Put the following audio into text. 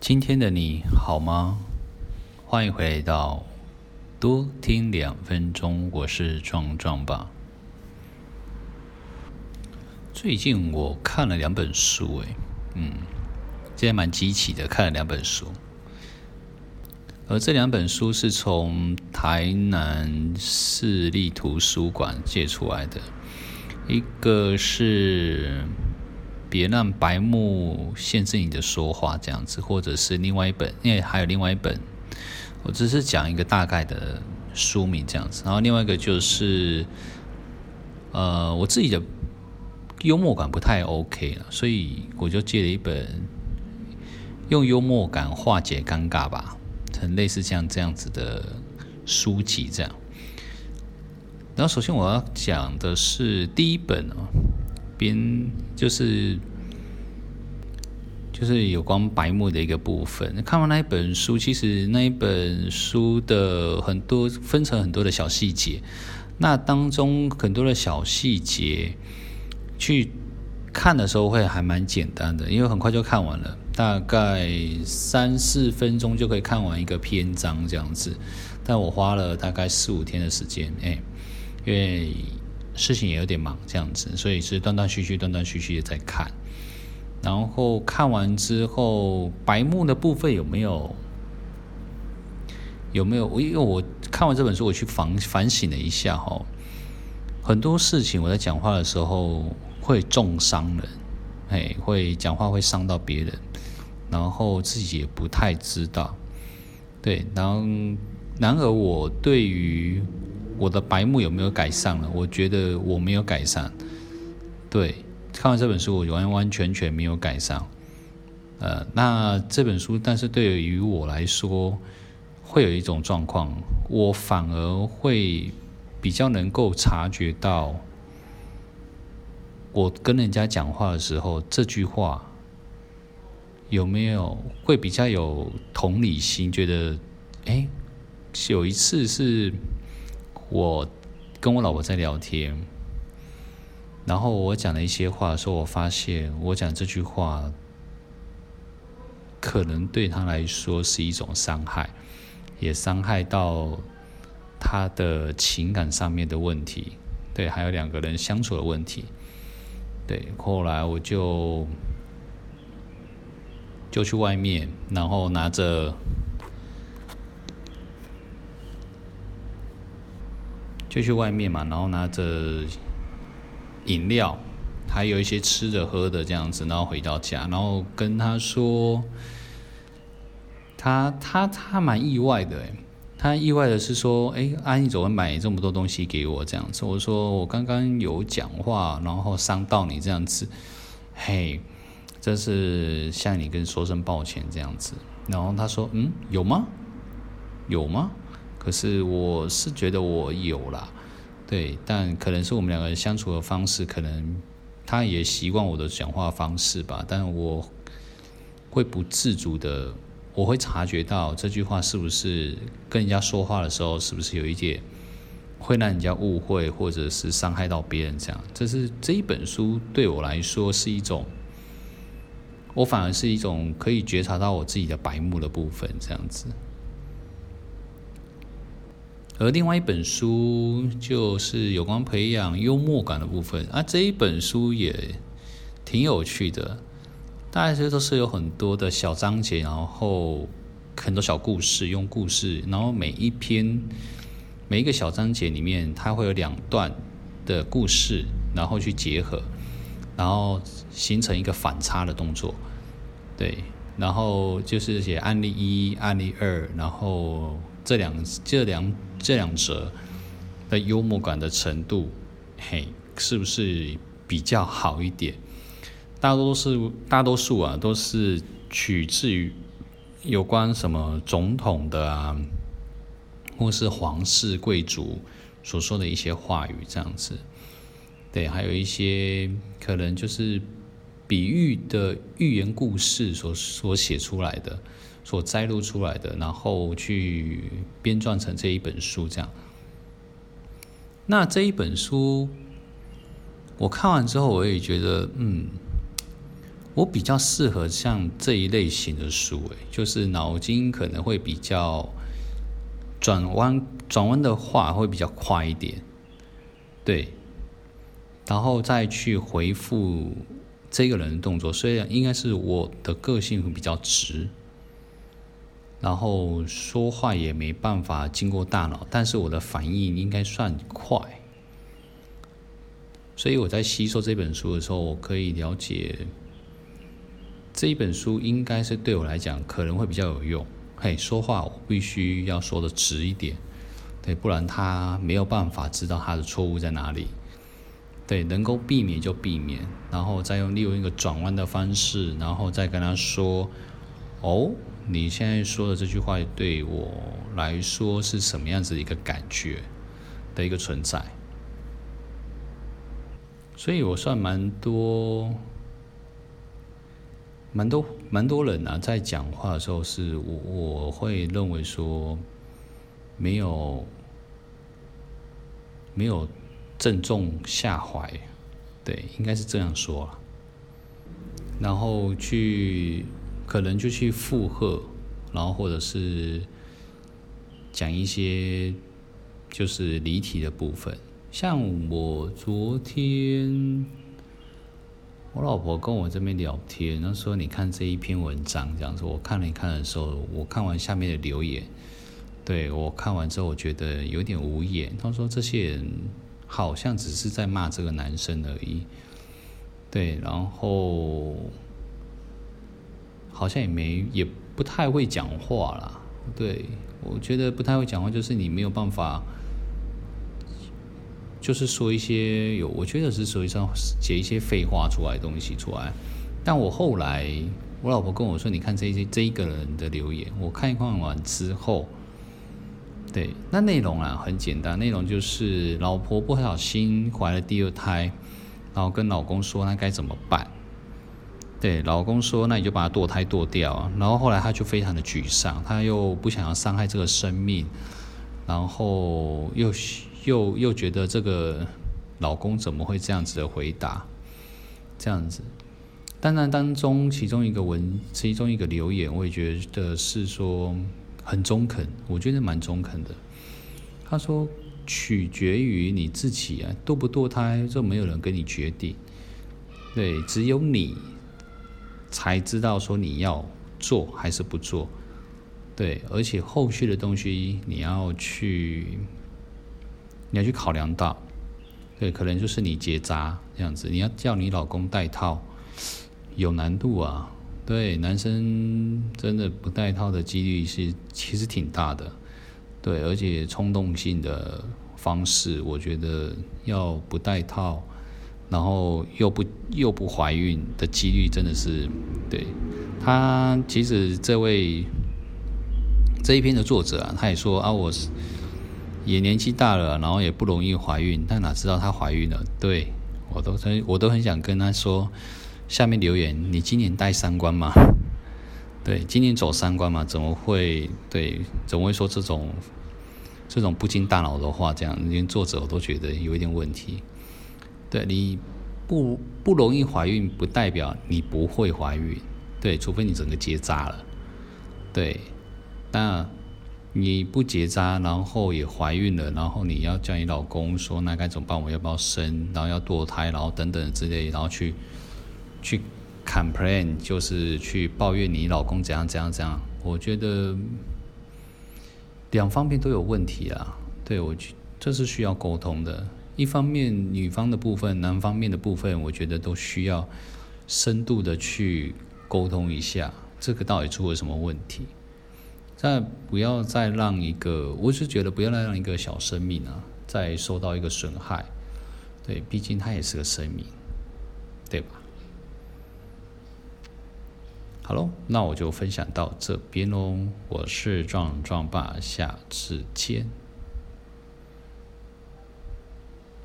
今天的你好吗？欢迎回到多听两分钟，我是壮壮吧。最近我看了两本书，诶，嗯，今天蛮激起的，看了两本书。而这两本书是从台南市立图书馆借出来的，一个是《别让白目限制你的说话》这样子，或者是另外一本，因为还有另外一本，我只是讲一个大概的书名这样子。然后另外一个就是，呃，我自己的幽默感不太 OK 了，所以我就借了一本用幽默感化解尴尬吧。很类似像这样子的书籍，这样。然后，首先我要讲的是第一本哦，边就是就是有关白目的一个部分。看完那一本书，其实那一本书的很多分成很多的小细节，那当中很多的小细节去看的时候会还蛮简单的，因为很快就看完了。大概三四分钟就可以看完一个篇章这样子，但我花了大概四五天的时间，哎，因为事情也有点忙这样子，所以是断断续续、断断续续的在看。然后看完之后，白目的部分有没有？有没有？因为我看完这本书，我去反反省了一下哈，很多事情我在讲话的时候会重伤人，哎，会讲话会伤到别人。然后自己也不太知道，对，然后然而我对于我的白目有没有改善了？我觉得我没有改善，对，看完这本书我完完全全没有改善，呃，那这本书，但是对于我来说，会有一种状况，我反而会比较能够察觉到，我跟人家讲话的时候，这句话。有没有会比较有同理心？觉得，哎，有一次是我跟我老婆在聊天，然后我讲了一些话，说我发现我讲这句话可能对她来说是一种伤害，也伤害到她的情感上面的问题，对，还有两个人相处的问题，对，后来我就。就去外面，然后拿着，就去外面嘛，然后拿着饮料，还有一些吃的喝的这样子，然后回到家，然后跟他说，他他他蛮意外的，他意外的是说，哎，阿姨怎么买这么多东西给我这样子？我说我刚刚有讲话，然后伤到你这样子，嘿。这是向你跟说声抱歉这样子，然后他说：“嗯，有吗？有吗？可是我是觉得我有啦，对，但可能是我们两个人相处的方式，可能他也习惯我的讲话方式吧。但我会不自主的，我会察觉到这句话是不是跟人家说话的时候，是不是有一点会让人家误会，或者是伤害到别人这样。这是这一本书对我来说是一种。”我反而是一种可以觉察到我自己的白目的部分，这样子。而另外一本书就是有关培养幽默感的部分啊，这一本书也挺有趣的，大概这都是有很多的小章节，然后很多小故事，用故事，然后每一篇每一个小章节里面，它会有两段的故事，然后去结合。然后形成一个反差的动作，对，然后就是写案例一、案例二，然后这两这两这两者的幽默感的程度，嘿，是不是比较好一点？大多数大多数啊，都是取自于有关什么总统的啊，或是皇室贵族所说的一些话语，这样子。对，还有一些可能就是比喻的寓言故事所所写出来的，所摘录出来的，然后去编撰成这一本书这样。那这一本书我看完之后，我也觉得，嗯，我比较适合像这一类型的书，诶，就是脑筋可能会比较转弯，转弯的话会比较快一点，对，然后再去回复这个人的动作，虽然应该是我的个性会比较直，然后说话也没办法经过大脑，但是我的反应应该算快，所以我在吸收这本书的时候，我可以了解。这一本书应该是对我来讲可能会比较有用。嘿，说话我必须要说的直一点，对，不然他没有办法知道他的错误在哪里。对，能够避免就避免，然后再用利用一个转弯的方式，然后再跟他说：“哦，你现在说的这句话对我来说是什么样子一个感觉的一个存在？”所以我算蛮多。蛮多蛮多人啊，在讲话的时候，是我我会认为说，没有没有正中下怀，对，应该是这样说啊。然后去可能就去附和，然后或者是讲一些就是离题的部分，像我昨天。我老婆跟我这边聊天，她说：“你看这一篇文章，这样子。”我看了一看的时候，我看完下面的留言，对，我看完之后，我觉得有点无言。她说：“这些人好像只是在骂这个男生而已。”对，然后好像也没也不太会讲话啦。对，我觉得不太会讲话，就是你没有办法。就是说一些有，我觉得是实际上写一些废话出来的东西出来。但我后来，我老婆跟我说：“你看这些这一个人的留言。”我看一看完之后，对，那内容啊很简单，内容就是老婆不小心怀了第二胎，然后跟老公说那该怎么办？对，老公说那你就把他堕胎堕掉。然后后来他就非常的沮丧，他又不想要伤害这个生命，然后又。又又觉得这个老公怎么会这样子的回答？这样子，当然当中其中一个文，其中一个留言，我也觉得是说很中肯，我觉得蛮中肯的。他说：“取决于你自己啊，堕不堕胎，这没有人跟你决定，对，只有你才知道说你要做还是不做，对，而且后续的东西你要去。”你要去考量到，对，可能就是你结扎这样子，你要叫你老公戴套，有难度啊。对，男生真的不戴套的几率是其实挺大的，对，而且冲动性的方式，我觉得要不戴套，然后又不又不怀孕的几率真的是，对，他其实这位这一篇的作者啊，他也说啊，我是。也年纪大了，然后也不容易怀孕，但哪知道她怀孕了？对，我都很，我都很想跟他说，下面留言，你今年带三关吗？对，今年走三关吗？怎么会？对，怎么会说这种这种不经大脑的话？这样连作者我都觉得有一点问题。对，你不不容易怀孕，不代表你不会怀孕。对，除非你整个结扎了。对，那。你不结扎，然后也怀孕了，然后你要叫你老公说，那该怎么办？我要不要生？然后要堕胎，然后等等之类，然后去去 complain，就是去抱怨你老公怎样怎样怎样。我觉得两方面都有问题啊。对，我觉这是需要沟通的。一方面女方的部分，男方面的部分，我觉得都需要深度的去沟通一下，这个到底出了什么问题？再不要再让一个，我是觉得不要再让一个小生命啊，再受到一个损害。对，毕竟它也是个生命，对吧？好喽，那我就分享到这边喽。我是壮壮爸，下次见。